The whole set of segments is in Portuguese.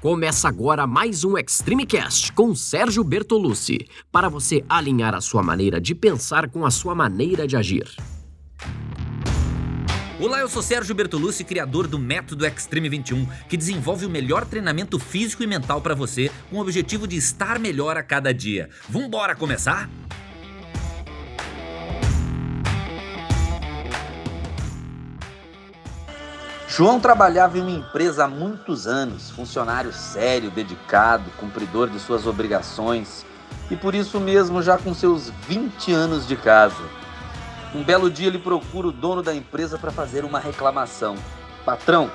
Começa agora mais um Extreme Cast com Sérgio Bertolucci, para você alinhar a sua maneira de pensar com a sua maneira de agir. Olá, eu sou Sérgio Bertolucci, criador do Método Extreme 21, que desenvolve o melhor treinamento físico e mental para você, com o objetivo de estar melhor a cada dia. Vambora começar? João trabalhava em uma empresa há muitos anos, funcionário sério, dedicado, cumpridor de suas obrigações e por isso mesmo já com seus 20 anos de casa. Um belo dia ele procura o dono da empresa para fazer uma reclamação. Patrão,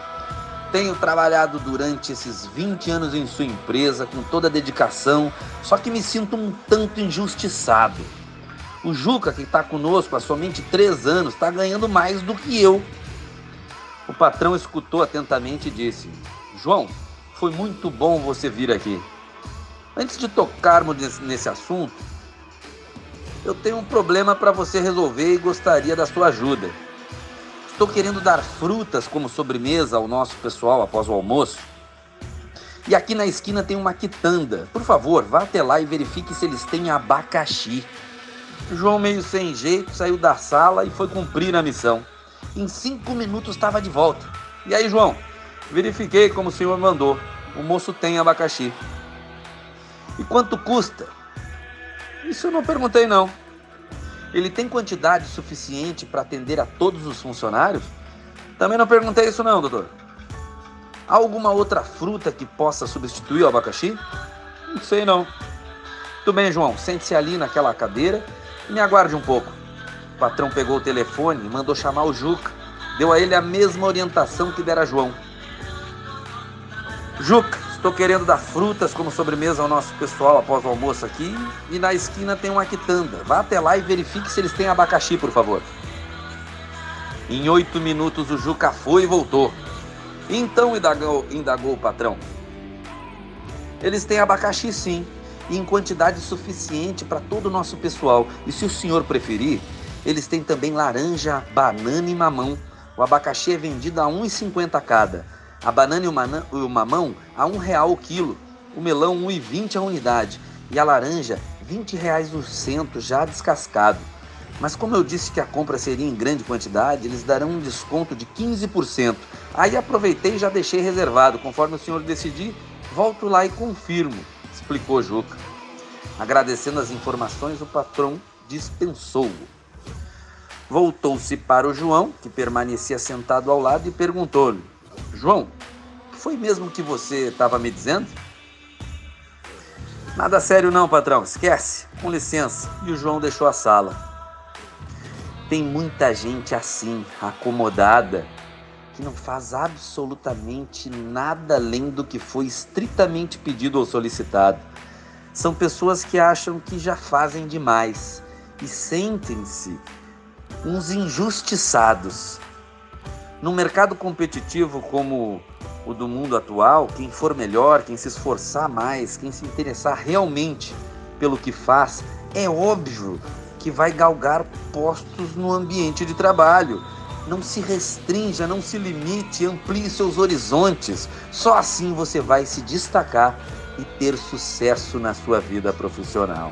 tenho trabalhado durante esses 20 anos em sua empresa com toda a dedicação, só que me sinto um tanto injustiçado. O Juca, que está conosco há somente três anos, está ganhando mais do que eu o patrão escutou atentamente e disse: João, foi muito bom você vir aqui. Antes de tocarmos nesse assunto, eu tenho um problema para você resolver e gostaria da sua ajuda. Estou querendo dar frutas como sobremesa ao nosso pessoal após o almoço. E aqui na esquina tem uma quitanda. Por favor, vá até lá e verifique se eles têm abacaxi. João, meio sem jeito, saiu da sala e foi cumprir a missão. Em cinco minutos estava de volta. E aí, João? Verifiquei como o senhor mandou. O moço tem abacaxi. E quanto custa? Isso eu não perguntei não. Ele tem quantidade suficiente para atender a todos os funcionários? Também não perguntei isso não, doutor. Há alguma outra fruta que possa substituir o abacaxi? Não sei não. Tudo bem, João. Sente-se ali naquela cadeira e me aguarde um pouco patrão pegou o telefone e mandou chamar o Juca. Deu a ele a mesma orientação que dera a João. Juca, estou querendo dar frutas como sobremesa ao nosso pessoal após o almoço aqui. E na esquina tem uma quitanda. Vá até lá e verifique se eles têm abacaxi, por favor. Em oito minutos o Juca foi e voltou. Então indagou, indagou o patrão. Eles têm abacaxi sim, em quantidade suficiente para todo o nosso pessoal. E se o senhor preferir, eles têm também laranja, banana e mamão. O abacaxi é vendido a R$ 1,50 cada. A banana e o mamão a R$ 1,00 o quilo. O melão R$ 1,20 a unidade. E a laranja R$ 20,00 o cento, já descascado. Mas como eu disse que a compra seria em grande quantidade, eles darão um desconto de 15%. Aí aproveitei e já deixei reservado. Conforme o senhor decidir, volto lá e confirmo, explicou Juca. Agradecendo as informações, o patrão dispensou-o. Voltou-se para o João, que permanecia sentado ao lado, e perguntou-lhe: João, foi mesmo que você estava me dizendo? Nada sério não, patrão, esquece, com licença. E o João deixou a sala. Tem muita gente assim, acomodada, que não faz absolutamente nada além do que foi estritamente pedido ou solicitado. São pessoas que acham que já fazem demais e sentem-se uns injustiçados. Num mercado competitivo como o do mundo atual, quem for melhor, quem se esforçar mais, quem se interessar realmente pelo que faz, é óbvio que vai galgar postos no ambiente de trabalho. Não se restrinja, não se limite, amplie seus horizontes. Só assim você vai se destacar e ter sucesso na sua vida profissional.